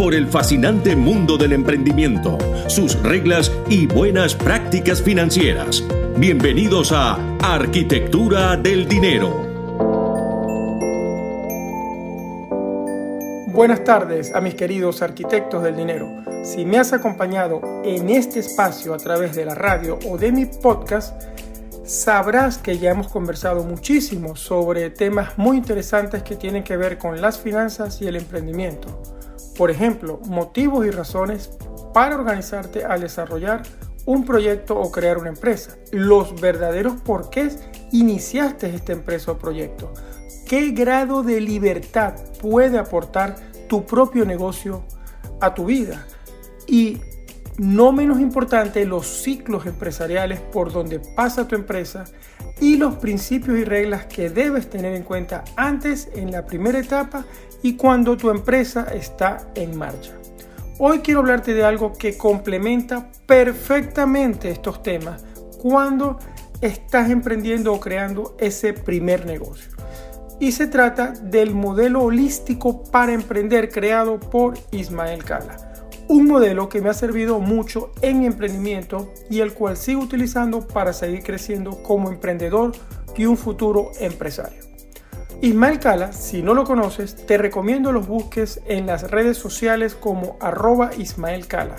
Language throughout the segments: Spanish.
por el fascinante mundo del emprendimiento, sus reglas y buenas prácticas financieras. Bienvenidos a Arquitectura del Dinero. Buenas tardes a mis queridos arquitectos del dinero. Si me has acompañado en este espacio a través de la radio o de mi podcast, sabrás que ya hemos conversado muchísimo sobre temas muy interesantes que tienen que ver con las finanzas y el emprendimiento. Por ejemplo, motivos y razones para organizarte al desarrollar un proyecto o crear una empresa. Los verdaderos porqués iniciaste esta empresa o proyecto. ¿Qué grado de libertad puede aportar tu propio negocio a tu vida? Y no menos importante, los ciclos empresariales por donde pasa tu empresa y los principios y reglas que debes tener en cuenta antes en la primera etapa y cuando tu empresa está en marcha. Hoy quiero hablarte de algo que complementa perfectamente estos temas cuando estás emprendiendo o creando ese primer negocio. Y se trata del modelo holístico para emprender creado por Ismael Cala. Un modelo que me ha servido mucho en mi emprendimiento y el cual sigo utilizando para seguir creciendo como emprendedor y un futuro empresario. Ismael Cala, si no lo conoces, te recomiendo los busques en las redes sociales como arroba Ismael Cala.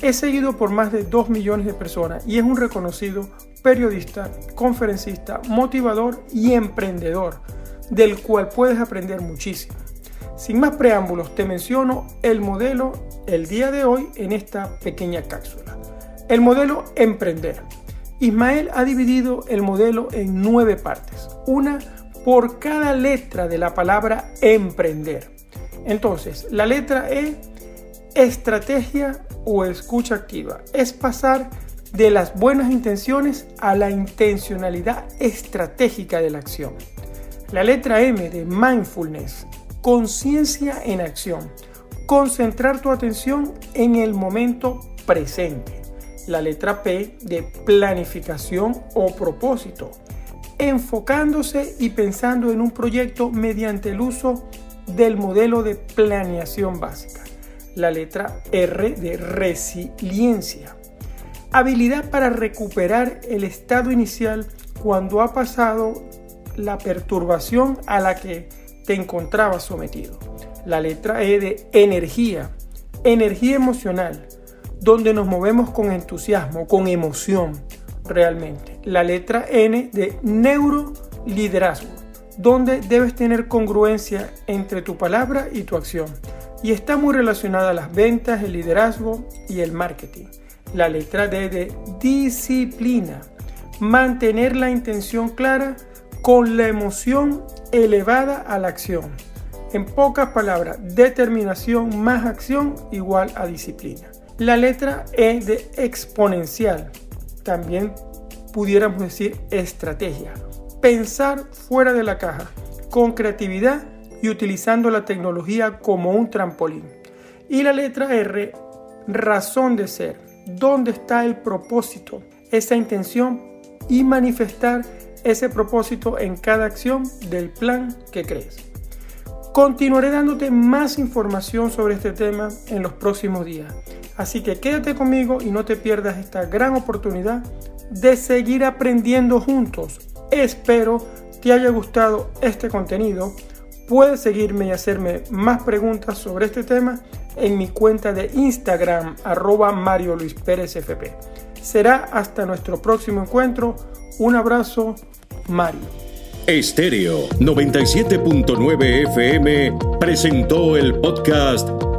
Es seguido por más de 2 millones de personas y es un reconocido periodista, conferencista, motivador y emprendedor, del cual puedes aprender muchísimo. Sin más preámbulos, te menciono el modelo el día de hoy en esta pequeña cápsula. El modelo emprender. Ismael ha dividido el modelo en nueve partes. Una por cada letra de la palabra emprender. Entonces, la letra E, estrategia o escucha activa, es pasar de las buenas intenciones a la intencionalidad estratégica de la acción. La letra M de mindfulness, conciencia en acción, concentrar tu atención en el momento presente. La letra P de planificación o propósito, enfocándose y pensando en un proyecto mediante el uso del modelo de planeación básica. La letra R de resiliencia. Habilidad para recuperar el estado inicial cuando ha pasado la perturbación a la que te encontrabas sometido. La letra E de energía. Energía emocional, donde nos movemos con entusiasmo, con emoción, realmente. La letra N de neuroliderazgo, donde debes tener congruencia entre tu palabra y tu acción. Y está muy relacionada a las ventas, el liderazgo y el marketing. La letra D de disciplina, mantener la intención clara con la emoción elevada a la acción. En pocas palabras, determinación más acción igual a disciplina. La letra E de exponencial, también pudiéramos decir estrategia. Pensar fuera de la caja, con creatividad y utilizando la tecnología como un trampolín. Y la letra R, razón de ser. ¿Dónde está el propósito? Esa intención y manifestar ese propósito en cada acción del plan que crees. Continuaré dándote más información sobre este tema en los próximos días. Así que quédate conmigo y no te pierdas esta gran oportunidad de seguir aprendiendo juntos. Espero te haya gustado este contenido. Puedes seguirme y hacerme más preguntas sobre este tema en mi cuenta de Instagram arroba Mario Luis Pérez FP. Será hasta nuestro próximo encuentro. Un abrazo, Mario. Estéreo 97.9 FM presentó el podcast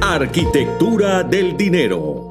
Arquitectura del Dinero.